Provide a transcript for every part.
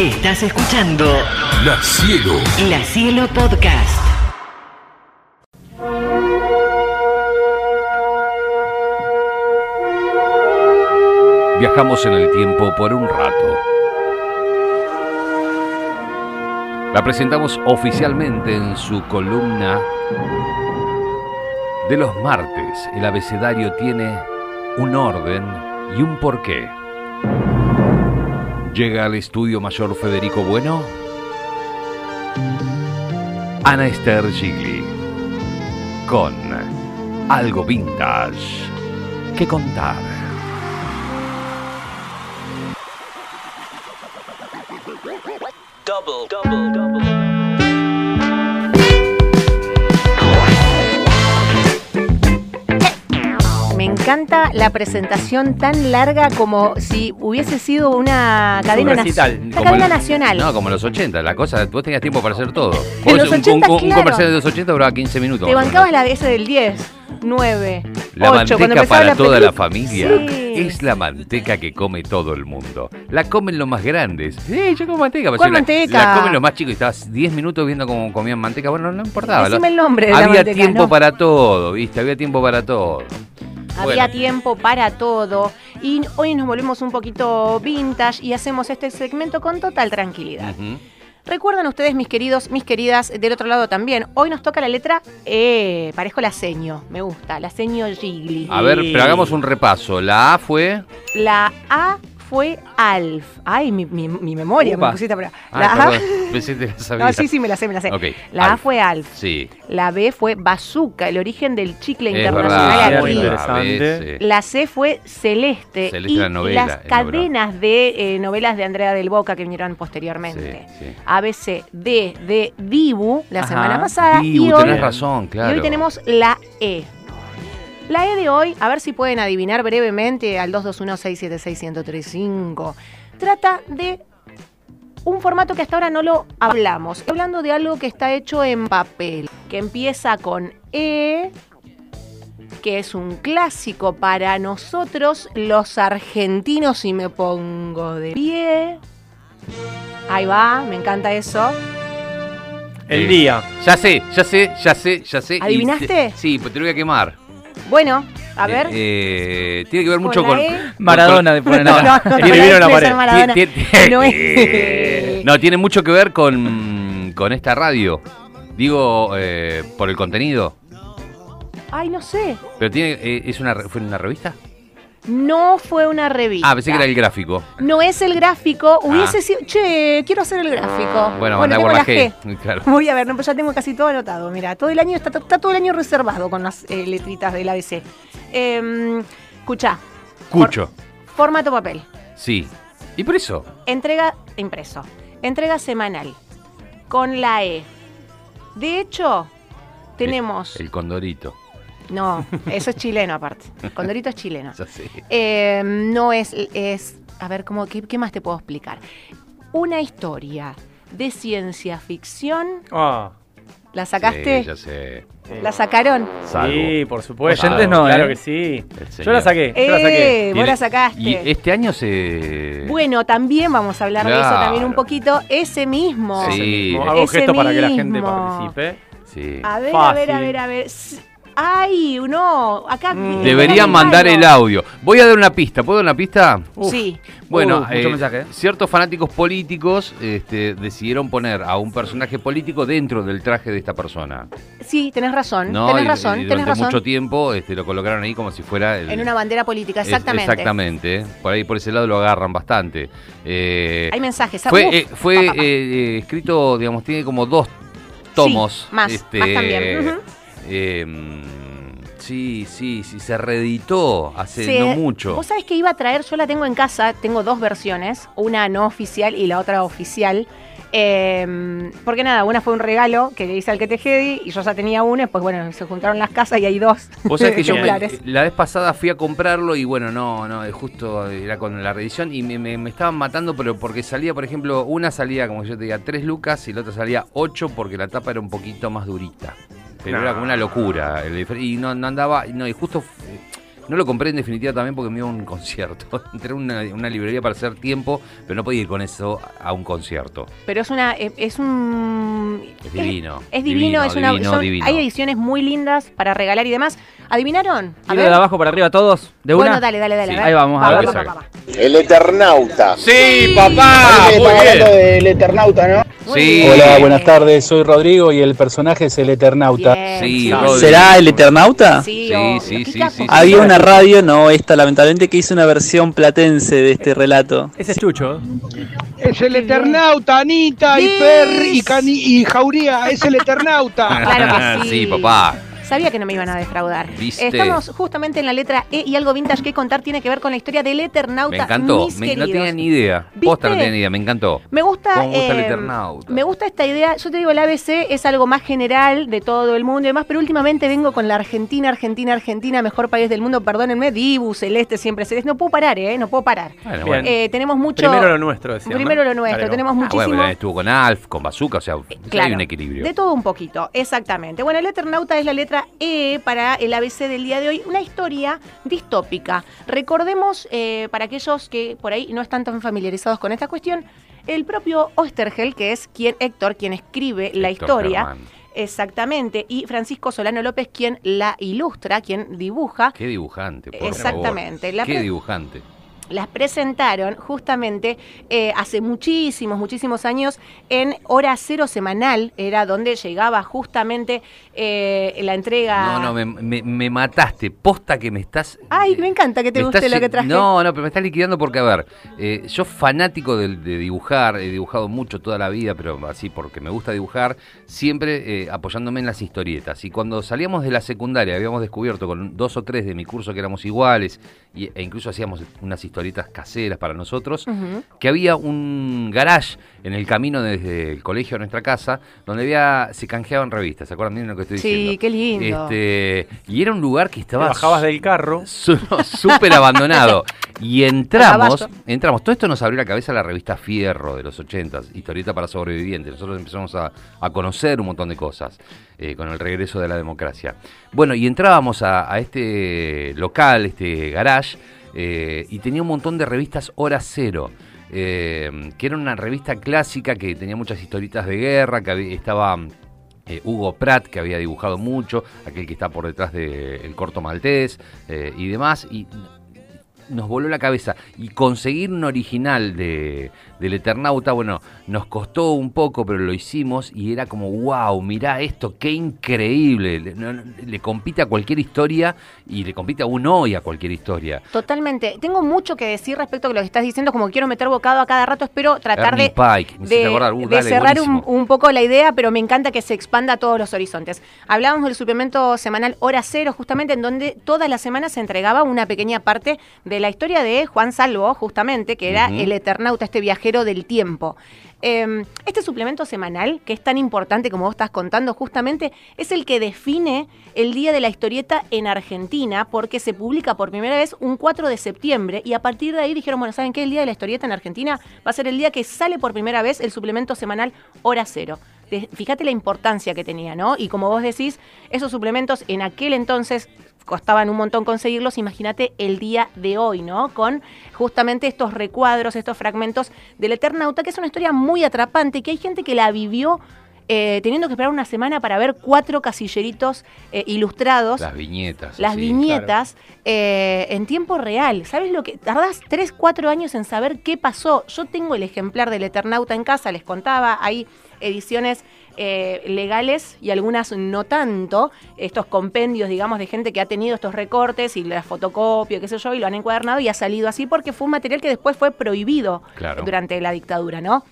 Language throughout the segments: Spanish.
Estás escuchando La Cielo. La Cielo Podcast. Viajamos en el tiempo por un rato. La presentamos oficialmente en su columna de los martes. El abecedario tiene un orden y un porqué. Llega al estudio mayor Federico Bueno. Ana Esther Gigli. Con algo vintage que contar. Me encanta la presentación tan larga como si hubiese sido una cadena, nac- recital. una cadena el- nacional. No, como los 80, la cosa, vos tenías tiempo para hacer todo. Vos, los un, 80, un- un claro. comercial de los 80 duraba 15 minutos. Te bancabas la ese del 10, 9, La 8, cuando manteca para la toda la familia Sí. es la manteca que come todo el mundo. La comen los más grandes. Sí, yo como manteca. pero ¿Cuál la- manteca? La, comen los más chicos y estabas 10 minutos viendo cómo comían manteca. Bueno, no importaba. Decime el nombre de la Había manteca, tiempo no. para todo, ¿viste? Había tiempo para todo. Había Bueno. tiempo para todo. Y hoy nos volvemos un poquito vintage y hacemos este segmento con total tranquilidad. Ujú. Recuerdan ustedes, mis queridos, mis queridas, del otro lado también. Hoy nos toca la letra E. Parezco la seño. Me gusta. La seño Gigli. A ver, pero hagamos un repaso. La A fue. La A fue Alf. Ay, mi, mi- mi memoria me Upa. pusiste para. Ay, La A. pensé que la sabía. No, sí, sí, me la sé, me la sé. La A fue Alf. Sí. La B fue Bazooka, el origen del chicle Es internacional verdad. A. La C fue Celeste. Celeste y la novela, las cadenas de eh, novelas de Andrea del Boca que vinieron posteriormente. Sí, sí. ABC, D de Dibu la Ajá. semana pasada. Dibu, y hoy, tenés razón, claro. y hoy tenemos la E. La E de hoy, a ver si pueden adivinar brevemente al 221-676-1035. Trata de un formato que hasta ahora no lo hablamos. Estoy hablando de algo que está hecho en papel, que empieza con E, que es un clásico para nosotros los argentinos y me pongo de pie. Ahí va, me encanta eso. El día. Ya sé, ya sé, ya sé, ya sé. ¿Adivinaste? te- sí, pero te lo voy a quemar. Bueno, a Eh, ver. eh, tiene que ver mucho con. E. Maradona de poner No, no, no, Escribieron en la no, pared. no, Maradona. Tie- tie- No es- No, tiene mucho que ver con, con esta radio. Digo, eh, por el contenido. Ay, no sé. Pero tiene, eh, es una, re- ¿fue en una revista? No fue una revista. Ah, pensé que era el gráfico. No es el gráfico. Hubiese Ah. sido. Che, quiero hacer el gráfico. Bueno, mandá tengo la G. G. Claro. Voy a ver, no, pues ya tengo casi todo anotado. Mira, todo el año está, está todo el año reservado con las eh, letritas del ABC. Eh, escucha, Cucho. formato papel. Sí. ¿Y por eso? Entrega impreso. Entrega semanal. Con la E. De hecho, tenemos. El condorito. No, eso es chileno aparte. Condorito es chileno. Eh, no es, es. A ver, ¿cómo, qué, qué más te puedo explicar? Una historia de ciencia ficción. Ah, ¿La sacaste? Sí, ya sé. ¿La sacaron? Salvo. sí, por supuesto. Oyentes Claro, no, Claro ¿eh? que sí. Yo la saqué. Yo la ¡Eh! saqué. Vos la sacaste. Y este año se. Bueno, también vamos a hablar de eso Claro. también un poquito. Ese mismo. Sí. Mismo. Hago Ese gestos para que la gente mismo. participe. Sí. A ver, a ver, a ver, a ver. Ay, no. Acá. Mm. Deberían mandar el audio. Voy a dar una pista. ¿Puedo dar una pista? Uf. Sí. Bueno, Uh, mucho eh, mensaje. ciertos fanáticos políticos este, decidieron poner a un personaje político dentro del traje de esta persona. Sí, tenés razón. ¿no? Tenés Y- razón, y tenés durante razón. mucho tiempo este, lo colocaron ahí como si fuera el- En una bandera política, es- exactamente. exactamente. Por ahí, por ese lado lo agarran bastante. Eh, Hay mensajes. fue Uf, eh, fue pa, pa, pa. eh, eh, escrito, digamos, tiene como dos tomos. Sí, más, este, más también. Eh, sí, sí, sí, se reeditó hace Se- no mucho. Vos sabés que iba a traer, yo la tengo en casa, tengo dos versiones, una no oficial y la otra oficial. Eh, porque nada, una fue un regalo que le hice al que te y yo ya tenía una, pues bueno, se juntaron las casas y hay dos. Vos sabés que yo me- la vez pasada fui a comprarlo y bueno, no, no, eh, justo era con la reedición y me, me- me estaban matando, pero porque salía, por ejemplo, una salía, como yo te diga, 3 lucas y la otra salía 8 porque la tapa era un poquito más durita. Pero era como una locura. y no, no andaba, no, y justo No lo compré en definitiva también porque me iba a un concierto. Entré a una, una librería para hacer tiempo, pero no podía ir con eso a un concierto. Pero es una eh, es un Es divino. Es, divino, Divino, es una divino, son- divino. hay ediciones muy lindas para regalar y demás. ¿Adivinaron? A de abajo para arriba todos, de una. Bueno, dale, dale, dale. Sí. Ahí vamos, a ver. va, va. El Eternauta. Sí, que estamos hablando del Eternauta, ¿no? Muy Sí. Hola, buenas tardes, soy Rodrigo y el personaje es el Eternauta. Bien, Sí. ¿Será el Eternauta? Sí, Sí, sí, sí. Había una radio, no esta lamentablemente, que hizo una versión platense de este relato. Ese es Chucho. Es el Eternauta, Anita y. Perry y, Cani y Jauría. Es el Eternauta. Claro que sí. sí, papá. Sabía que no me iban a defraudar. ¿Viste? Estamos justamente en la letra E y algo vintage que contar tiene que ver con la historia del Eternauta. Me encantó. mis Me- no tenía ni idea. ¿Viste? Posta no tenía ni idea. Me encantó. Me gusta, ¿Cómo gusta el eh, Eternauta? me gusta esta idea. Yo te digo, el ABC es algo más general de todo el mundo y demás, pero últimamente vengo con la Argentina, Argentina, Argentina, mejor país del mundo. Perdónenme, Dibu, Celeste, siempre Celeste. No puedo parar, ¿eh? No puedo parar. Bueno, bueno. Eh, tenemos mucho. Primero lo nuestro, decíamos. Primero lo nuestro. Dale, tenemos Ah, muchísimo. bueno, estuvo con Alf, con Bazooka, o sea, Claro, hay un equilibrio. De todo un poquito, exactamente. Bueno, el Eternauta es la letra E para el ABC del día de hoy, una historia distópica. Recordemos, eh, para aquellos que por ahí no están tan familiarizados con esta cuestión, el propio Ostergel, que es quien, Héctor, quien escribe la historia. Exactamente, y Francisco Solano López, quien la ilustra, quien dibuja. Qué dibujante, por Exactamente, favor. Qué dibujante. Las presentaron justamente eh, hace muchísimos, muchísimos años en Hora Cero Semanal, era donde llegaba justamente eh, la entrega... No, no, me, me- me mataste. Posta que me estás. Ay, me encanta que te guste estás lo que traje. No, no, pero me estás liquidando porque, a ver, eh, yo fanático de, de dibujar, he dibujado mucho toda la vida, pero así porque me gusta dibujar, siempre eh, apoyándome en las historietas. Y cuando salíamos de la secundaria, habíamos descubierto con dos o tres de mi curso que éramos iguales, y, e incluso hacíamos unas historietas caseras para nosotros, que había un garage en el camino desde el colegio a nuestra casa, donde había se canjeaban revistas, ¿se acuerdan bien lo que estoy Sí, diciendo? qué lindo. Este, y era un lugar que Te estaba bajabas del carro. su- súper abandonado. Y entramos, entramos, todo esto nos abrió la cabeza la revista Fierro de los 80, historieta para sobrevivientes. Nosotros empezamos a, a conocer un montón de cosas eh, con el regreso de la democracia. Bueno, y entrábamos a, a este local, este garage, eh, y tenía un montón de revistas Hora Cero. Eh, que era una revista clásica que tenía muchas historietas de guerra, que estaba eh, Hugo Pratt, que había dibujado mucho, aquel que está por detrás del corto maltés eh, y demás, y nos voló la cabeza. Y conseguir un original de, del Eternauta, bueno, nos costó un poco, pero lo hicimos y era como, wow, mirá esto, qué increíble. Le, no- le compite a cualquier historia y le compite aún hoy a cualquier historia. Totalmente. Tengo mucho que decir respecto a lo que estás diciendo, como quiero meter bocado a cada rato, espero tratar Ernie de, Pike, de, acordar. Uh, de dale, cerrar un, un poco la idea, pero me encanta que se expanda a todos los horizontes. Hablábamos del suplemento semanal Hora Cero, justamente en donde todas las semanas se entregaba una pequeña parte de la historia de Juan Salvo, justamente, que era el Eternauta, este viajero del tiempo. Eh, este suplemento semanal, que es tan importante como vos estás contando, justamente es el que define el día de la historieta en Argentina, porque se publica por primera vez un 4 de septiembre y a partir de ahí dijeron, bueno, ¿saben qué? El día de la historieta en Argentina va a ser el día que sale por primera vez el suplemento semanal Hora Cero. Fíjate la importancia que tenía, ¿no? Y como vos decís, esos suplementos en aquel entonces costaban un montón conseguirlos, imagínate el día de hoy, ¿no? Con justamente estos recuadros, estos fragmentos del Eternauta, que es una historia muy atrapante, que hay gente que la vivió eh, teniendo que esperar una semana para ver cuatro casilleritos eh, ilustrados. Las viñetas. Las sí. viñetas eh, en tiempo real. ¿Sabes lo que? Tardás 3, 4 años en saber qué pasó. Yo tengo el ejemplar del Eternauta en casa, les contaba, hay ediciones eh, legales y algunas no tanto. Estos compendios, digamos, de gente que ha tenido estos recortes y las fotocopio, qué sé yo, y lo han encuadernado y ha salido así porque fue un material que después fue prohibido Claro. durante la dictadura, ¿no?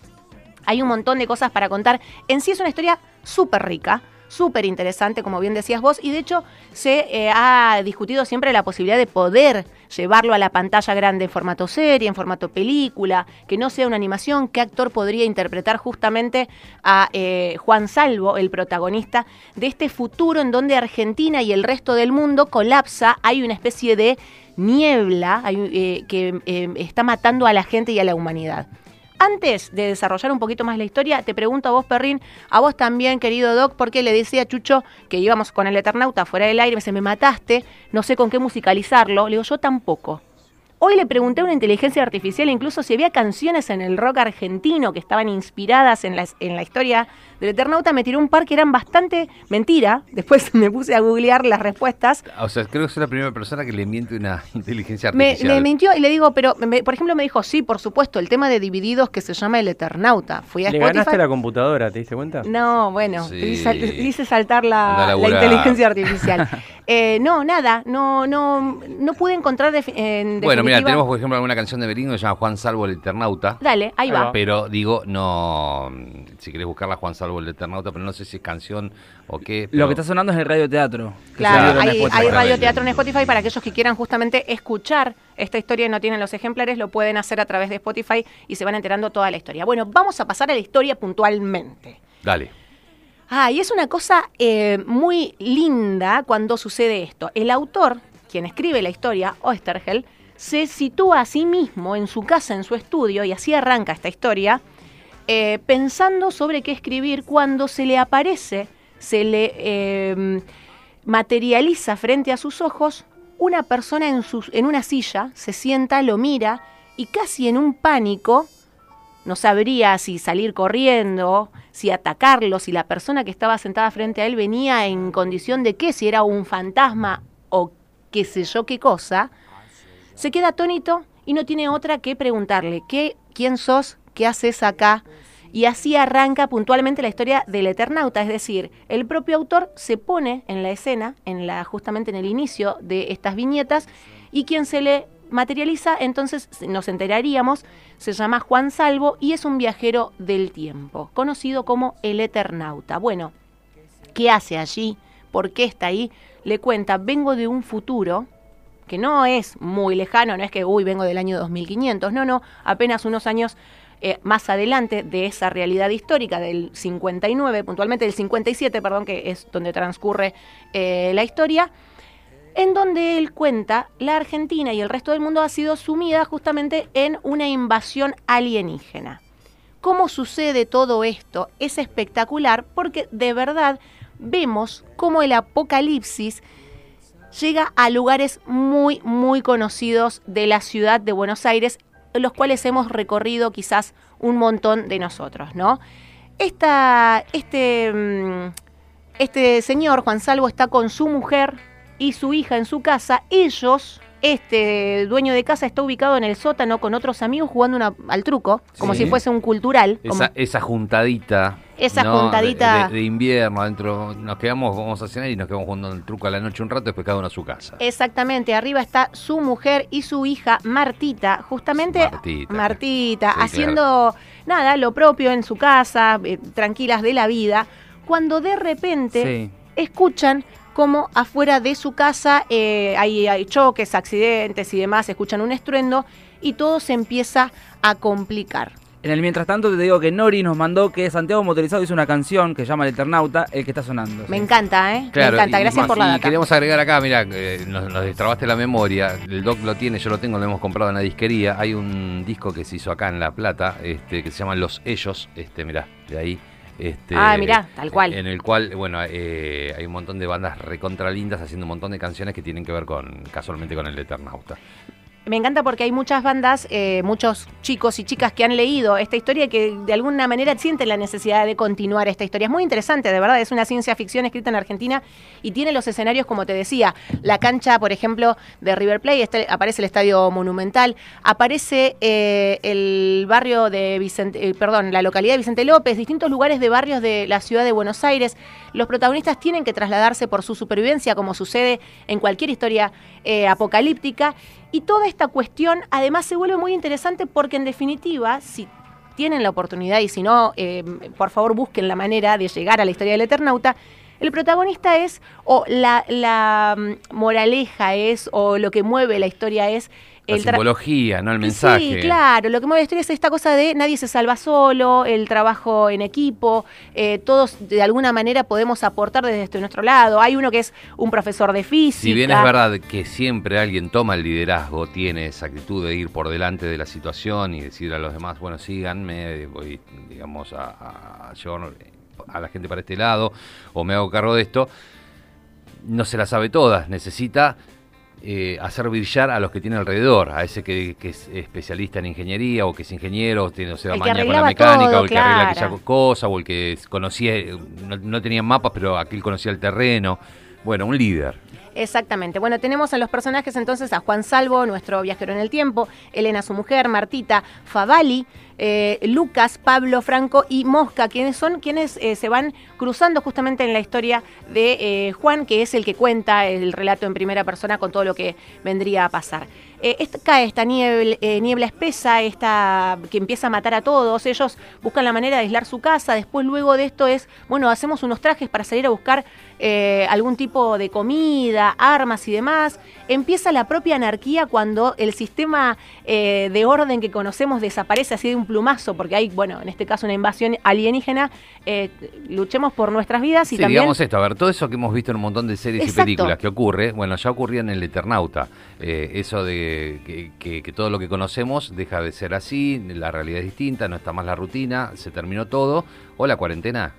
Hay un montón de cosas para contar. En sí es una historia súper rica, súper interesante, como bien decías vos, y de hecho se eh, ha discutido siempre la posibilidad de poder llevarlo a la pantalla grande en formato serie, en formato película, que no sea una animación, qué actor podría interpretar justamente a eh, Juan Salvo, el protagonista de este futuro en donde Argentina y el resto del mundo colapsa, hay una especie de niebla eh, que eh, está matando a la gente y a la humanidad. Antes de desarrollar un poquito más la historia, te pregunto a vos, Perrín, a vos también, querido Doc, porque le decía a Chucho que íbamos con el Eternauta fuera del aire, me dice, me mataste, no sé con qué musicalizarlo. Le digo, yo tampoco. Hoy le pregunté a una inteligencia artificial incluso si había canciones en el rock argentino que estaban inspiradas en la, en la historia del Eternauta. Me tiró un par que eran bastante mentira. Después me puse a googlear las respuestas. O sea, creo que soy la primera persona que le miente una inteligencia Me, artificial. le mintió y le digo, pero me- por ejemplo me dijo, sí, por supuesto, el tema de Divididos que se llama El Eternauta. Fui a Le Spotify. ganaste la computadora, ¿te diste cuenta? No, bueno, Sí. te hice, saltar la, inteligencia artificial. Eh, no, nada, no, no, no pude encontrar en Bueno, mira, tenemos por ejemplo alguna canción de Merino que se llama Juan Salvo el Eternauta. Dale, ahí va. Pero digo, no. Si querés buscarla, Juan Salvo el Eternauta, pero no sé si es canción o qué. pero- Lo que está sonando es el radioteatro. Claro, Claro, hay, Spotify. hay radioteatro en Spotify para aquellos que quieran justamente escuchar esta historia y no tienen los ejemplares, lo pueden hacer a través de Spotify y se van enterando toda la historia. Bueno, vamos a pasar a la historia puntualmente. Dale. Ah, y es una cosa eh, muy linda cuando sucede esto. El autor, quien escribe la historia, Oesterheld, se sitúa a sí mismo en su casa, en su estudio, y así arranca esta historia, eh, pensando sobre qué escribir cuando se le aparece, se le eh, materializa frente a sus ojos una persona en, sus- en una silla, se sienta, lo mira y casi en un pánico no sabría si salir corriendo, si atacarlo, si la persona que estaba sentada frente a él venía en condición de qué, si era un fantasma o qué sé yo qué cosa, se queda atónito y no tiene otra que preguntarle, ¿qué, ¿quién sos? ¿Qué haces acá? Y así arranca puntualmente la historia del Eternauta, es decir, el propio autor se pone en la escena, en la, justamente en el inicio de estas viñetas, y quien se le materializa, entonces nos enteraríamos, se llama Juan Salvo y es un viajero del tiempo, conocido como el Eternauta. Bueno, ¿qué hace allí? ¿Por qué está ahí? Le cuenta, vengo de un futuro que no es muy lejano, no es que, uy, vengo del año 2500, no, no, apenas unos años eh, más adelante de esa realidad histórica del 59, puntualmente del 57, perdón, que es donde transcurre eh, la historia, en donde él cuenta la Argentina y el resto del mundo ha sido sumida justamente en una invasión alienígena. ¿Cómo sucede todo esto? Es espectacular porque de verdad vemos cómo el apocalipsis llega a lugares muy, muy conocidos de la ciudad de Buenos Aires, los cuales hemos recorrido quizás un montón de nosotros, ¿no? Esta, este, mm, este señor, Juan Salvo, está con su mujer y su hija en su casa. Ellos, este dueño de casa, está ubicado en el sótano con otros amigos jugando una- al truco, como Sí. si fuese un cultural. como- esa juntadita. Esa ¿no? juntadita. De, de invierno, adentro. Nos quedamos, vamos a cenar y nos quedamos jugando el truco a la noche un rato, después cada uno a su casa. Exactamente, arriba está su mujer y su hija Martita, justamente Martita. Martita, Sí, haciendo nada, lo propio en su casa, eh, tranquilas de la vida, cuando de repente Sí. escuchan como afuera de su casa eh, hay, hay choques, accidentes y demás, escuchan un estruendo y todo se empieza a complicar. En el mientras tanto te digo que Nori nos mandó que Santiago Motorizado hizo una canción que se llama El Eternauta, el que está sonando. Me encanta, ¿eh? Claro, Me encanta, y- gracias y- por la y data. queremos agregar acá, mira, eh, nos, nos destrabaste la memoria. El doc lo tiene, yo lo tengo, lo hemos comprado en la disquería. Hay un disco que se hizo acá en La Plata, este, que se llama Los Ellos. Este, mirá, de ahí. Este, Ah, mirá, tal cual. En el cual, bueno, eh, hay un montón de bandas recontra lindas haciendo un montón de canciones que tienen que ver con, casualmente, con el Eternauta. Me encanta porque hay muchas bandas, eh, muchos chicos y chicas que han leído esta historia y que de alguna manera sienten la necesidad de continuar esta historia. Es muy interesante, de verdad, es una ciencia ficción escrita en Argentina y tiene los escenarios, como te decía, la cancha, por ejemplo, de River Plate, este- aparece el Estadio Monumental, aparece eh, el barrio de Vicente, eh, perdón, la localidad de Vicente López, distintos lugares de barrios de la ciudad de Buenos Aires. Los protagonistas tienen que trasladarse por su supervivencia, como sucede en cualquier historia apocalíptica. Y toda esta cuestión además se vuelve muy interesante porque en definitiva, si tienen la oportunidad y si no, eh, por favor busquen la manera de llegar a la historia del Eternauta, el protagonista es, o la, la, mm, moraleja es, o lo que mueve la historia es, La simbología, no el mensaje. Sí, claro. Lo que mueve la historia es esta cosa de nadie se salva solo, el trabajo en equipo, eh, todos de alguna manera podemos aportar desde nuestro lado. Hay uno que es un profesor de física. Si bien es verdad que siempre alguien toma el liderazgo, tiene esa actitud de ir por delante de la situación y decir a los demás, bueno, síganme, voy, digamos, a, a- a llevar a la gente para este lado, o me hago cargo de esto, no se la sabe todas, necesita eh, hacer brillar a los que tiene alrededor, a ese que, que es especialista en ingeniería, o que es ingeniero, o tiene, o sea, maña con la mecánica, todo, o el que arregla aquella cosa, o el que conocía, no, no tenía mapas, pero aquel conocía el terreno. Bueno, un líder. Exactamente. Bueno, tenemos a los personajes entonces a Juan Salvo, nuestro viajero en el tiempo, Elena su mujer, Martita, Favali, eh, Lucas, Pablo Franco y Mosca, quienes son quienes eh, se van cruzando justamente en la historia de eh, Juan, que es el que cuenta el relato en primera persona con todo lo que vendría a pasar. Esta- cae esta niebla, espesa, esta que empieza a matar a todos. Ellos buscan la manera de aislar su casa. Después, luego de esto, es bueno, hacemos unos trajes para salir a buscar algún tipo de comida, armas y demás. Empieza la propia anarquía cuando el sistema de orden que conocemos desaparece así de un plumazo, porque hay, bueno, en este caso una invasión alienígena. Eh, luchemos por nuestras vidas y Sí, también. digamos esto, a ver, todo eso que hemos visto en un montón de series Exacto. y películas que ocurre, bueno, ya ocurría en el Eternauta. Eh, eso de que, que- que todo lo que conocemos deja de ser así, la realidad es distinta, no está más la rutina, se terminó todo. O la cuarentena.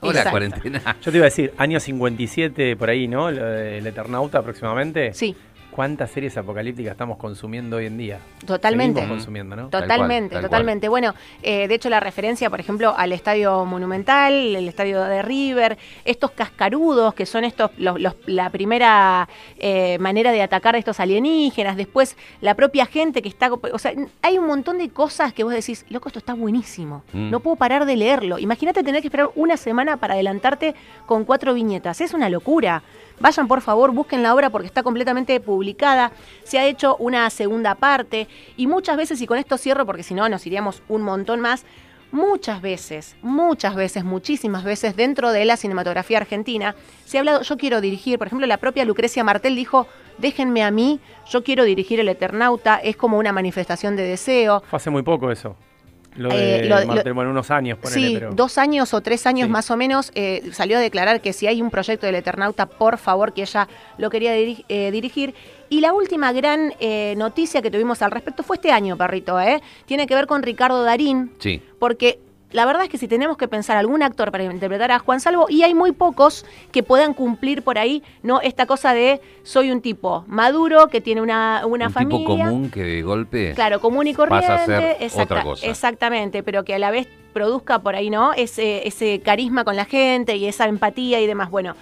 O la Exacto. cuarentena. Yo te iba a decir, año 57 por ahí, ¿no? Lo de- El Eternauta aproximadamente. Sí, ¿Cuántas series apocalípticas estamos consumiendo hoy en día? totalmente. Seguimos consumiendo, ¿no? Tal Totalmente, cual, tal totalmente. Bueno, eh, de hecho la referencia, por ejemplo, al estadio monumental, el estadio de River, estos cascarudos que son estos los, los- la primera eh, manera de atacar a estos alienígenas, después la propia gente que está, o sea, hay un montón de cosas que vos decís, loco, esto está buenísimo, Mm. no puedo parar de leerlo. Imagínate tener que esperar una semana para adelantarte con cuatro viñetas, es una locura. Vayan por favor, busquen la obra porque está completamente publicada. Se ha hecho una segunda parte y muchas veces, y con esto cierro porque si no nos iríamos un montón más, muchas veces, muchas veces, muchísimas veces dentro de la cinematografía argentina se ha hablado, yo quiero dirigir, por ejemplo, la propia Lucrecia Martel dijo, déjenme a mí, yo quiero dirigir El Eternauta, es como una manifestación de deseo. Fue hace muy poco eso. Lo Eh, de lo- lo- Martel, bueno, unos años, ponele, Sí, pero... dos años o tres años Sí. más o menos eh, salió a declarar que si hay un proyecto del Eternauta, por favor, que ella lo quería diri- eh, dirigir. Y la última gran eh, noticia que tuvimos al respecto fue este año, perrito, ¿eh? Tiene que ver con Ricardo Darín, Sí. porque la verdad es que si tenemos que pensar algún actor para interpretar a Juan Salvo, y hay muy pocos que puedan cumplir por ahí, ¿no? Esta cosa de soy un tipo maduro, que tiene una, una un familia. tipo común que de golpe. Claro, común y corriente. Pasa a ser exacta- otra cosa. Exactamente, pero que a la vez produzca por ahí, ¿no? Ese, ese carisma con la gente y esa empatía y demás. Bueno,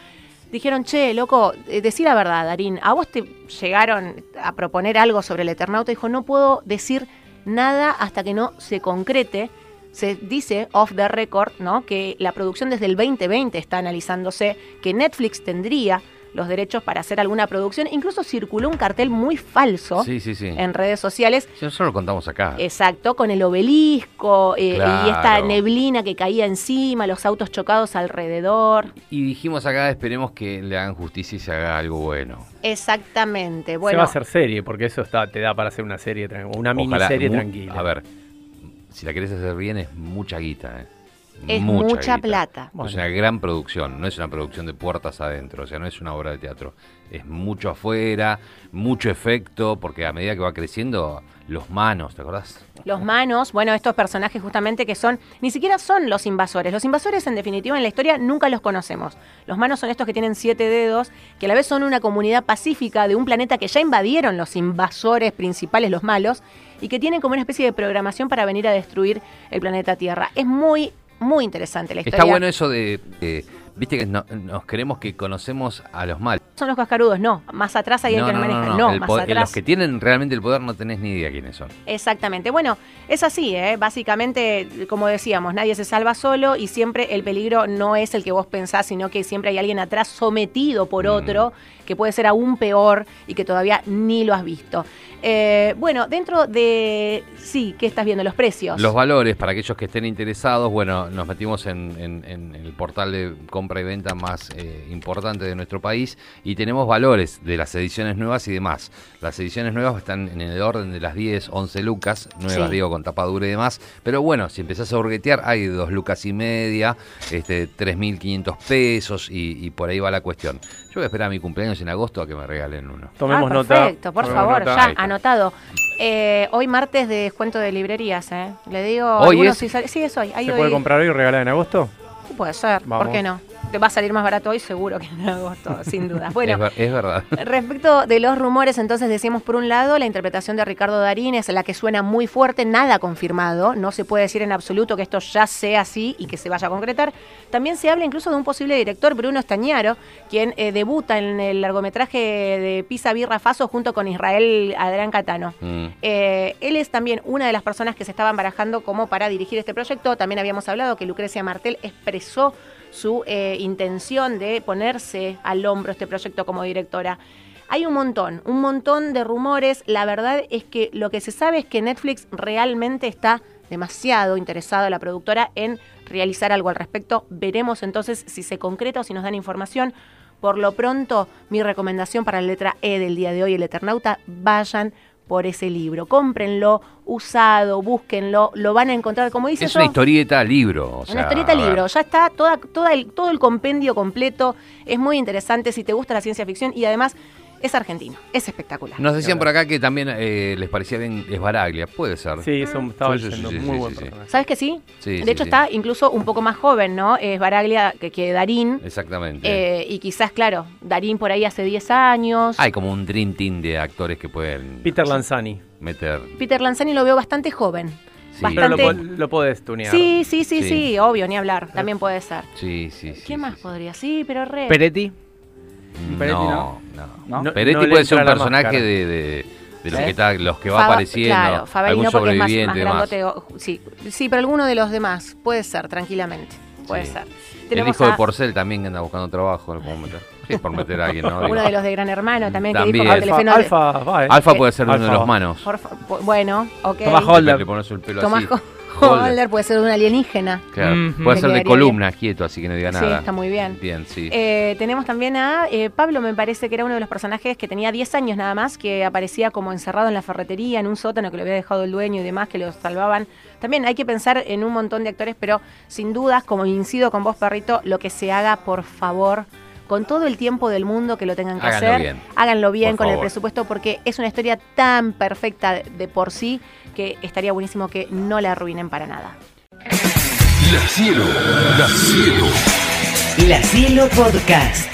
dijeron, che, loco, eh, decí la verdad, Darín, ¿a vos te llegaron a proponer algo sobre el Eternauta? Dijo, no puedo decir nada hasta que no se concrete. Se dice off the record, ¿no? Que la producción desde el 2020 está analizándose, que Netflix tendría los derechos para hacer alguna producción. Incluso circuló un cartel muy falso Sí, sí, sí. en redes sociales Sí, Nosotros lo contamos acá. Exacto, con el obelisco eh, y esta neblina que caía encima, los autos chocados alrededor. Y dijimos acá, esperemos que le hagan justicia y se haga algo bueno. Exactamente. Se Bueno, va a hacer serie, porque eso está, te da para hacer una serie, una Ojalá, miniserie mu- tranquila. A ver, si la querés hacer bien es mucha guita, ¿eh? es mucha, plata. Bueno. Es una gran producción, no es una producción de puertas adentro, o sea, no es una obra de teatro. Es mucho afuera, mucho efecto, porque a medida que va creciendo, los manos, ¿te acordás? Los manos, bueno, estos personajes justamente que son, ni siquiera son los invasores. Los invasores en definitiva en la historia nunca los conocemos. Los manos son estos que tienen siete dedos, que a la vez son una comunidad pacífica de un planeta que ya invadieron los invasores principales, los malos, y que tienen como una especie de programación para venir a destruir el planeta Tierra. Es muy, muy interesante la historia. Está bueno eso de, de- viste que no- nos creemos que conocemos a los malos. Son los cascarudos, no. Más atrás hay no, alguien no, que no, maneja. no, No, el más atrás. Los que tienen realmente el poder no tenés ni idea quiénes son. Exactamente. Bueno, es así, ¿eh? Básicamente, como decíamos, nadie se salva solo y siempre el peligro no es el que vos pensás, sino que siempre hay alguien atrás sometido por Mm. otro, que puede ser aún peor y que todavía ni lo has visto. Eh, bueno, dentro de... Sí, ¿qué estás viendo? Los precios. Los valores, para aquellos que estén interesados, bueno, nos metimos en, en- en el portal de compra y venta más eh, importante de nuestro país y tenemos valores de las ediciones nuevas y demás. Las ediciones nuevas están en el orden de las 10, 11 lucas, nuevas Sí. digo con tapadura y demás, pero bueno, si empezás a hurguetear hay dos lucas y media, este 3.500 pesos y, y por ahí va la cuestión. Yo voy a esperar a mi cumpleaños en agosto a que me regalen uno. Tomemos ah, nota. perfecto, por Tomemos favor, nota. ya anotado. Eh, hoy martes de descuento de librerías, ¿eh? Le digo. ¿Hoy algunos es? si sale- sí, es hoy. ¿Se hoy- puede comprar hoy y regalar en agosto? Sí, Puede ser, Vamos. ¿por qué no? Te va a salir más barato hoy, seguro que en agosto, sin duda. Bueno, es verdad. Respecto de los rumores, entonces decíamos por un lado, la interpretación de Ricardo Darín es la que suena muy fuerte, nada confirmado, no se puede decir en absoluto que esto ya sea así y que se vaya a concretar. También se habla incluso de un posible director, Bruno Estañaro, quien eh, debuta en el largometraje de Pisa Birra Faso junto con Israel Adrián Catano. Mm. Eh, él es también una de las personas que se estaban barajando como para dirigir este proyecto. También habíamos hablado que Lucrecia Martel expresó su eh, intención de ponerse al hombro este proyecto como directora. Hay un montón, un montón de rumores. La verdad es que lo que se sabe es que Netflix realmente está demasiado interesado la productora en realizar algo al respecto. Veremos entonces si se concreta o si nos dan información. Por lo pronto, mi recomendación para la letra E del día de hoy, el Eternauta, vayan por ese libro. Cómprenlo, usado, búsquenlo, lo van a encontrar, como dice Es yo, una historieta libro. o sea, una historieta libro, ya está toda, toda el, todo el compendio completo, es muy interesante si te gusta la ciencia ficción y además es argentino, es espectacular. Nos decían por acá que también eh, les parecía bien Esbaraglia, puede ser. Sí, eso estaba Sí, sí, diciendo. sí, sí, muy sí, buen sí. personaje. ¿Sabes que sí? Sí, de sí, hecho sí. está incluso un poco más joven, ¿no? Es Baraglia que, que Darín. Exactamente. eh, y quizás, claro, Darín por ahí hace 10 años. Hay como un dream team de actores que pueden Peter Lanzani. meter. Peter Lanzani lo veo bastante joven. Sí. Pero lo, Bastante- lo podés tunear. Sí, sí, sí, Sí. sí, obvio, ni hablar. También puede ser. Sí, sí, sí. ¿Qué sí, más sí. podría? Sí, pero re. Peretti. No, Peretti, no. ¿no? ¿No? No, Peretti puede ser un personaje de, de, de los, ¿Eh? que está, los que va apareciendo. Claro, Favalino algún es más, sobreviviente más y demás. grandote. o- Sí, sí, pero alguno de los demás. Puede ser, tranquilamente. Puede Sí. ser. El hijo de Porcel también que anda buscando trabajo. meter. Sí, por meter a alguien, ¿no? Digo. uno de los de Gran Hermano también, que También. dijo que Alfa, Telefeno... Alfa, va, eh. Alfa puede ser uno de Alfa. los manos. Por bueno, ok. Tomás Holder. Le pones el pelo Tomás así. Holder puede ser un alienígena. Claro. Puede ser de columna, quieto, así que no diga Sí, nada. está muy bien. Bien, sí. Eh, tenemos también a eh, Pablo, me parece que era uno de los personajes que tenía 10 años nada más, que aparecía como encerrado en la ferretería, en un sótano que lo había dejado el dueño y demás, que lo salvaban. También hay que pensar en un montón de actores, pero sin dudas, como incido con vos, perrito, lo que se haga, por favor, con todo el tiempo del mundo que lo tengan que Háganlo hacer, bien. háganlo bien Por con el presupuesto, porque es una historia tan perfecta de- de por sí que estaría buenísimo que no la arruinen para nada. La Cielo Podcast.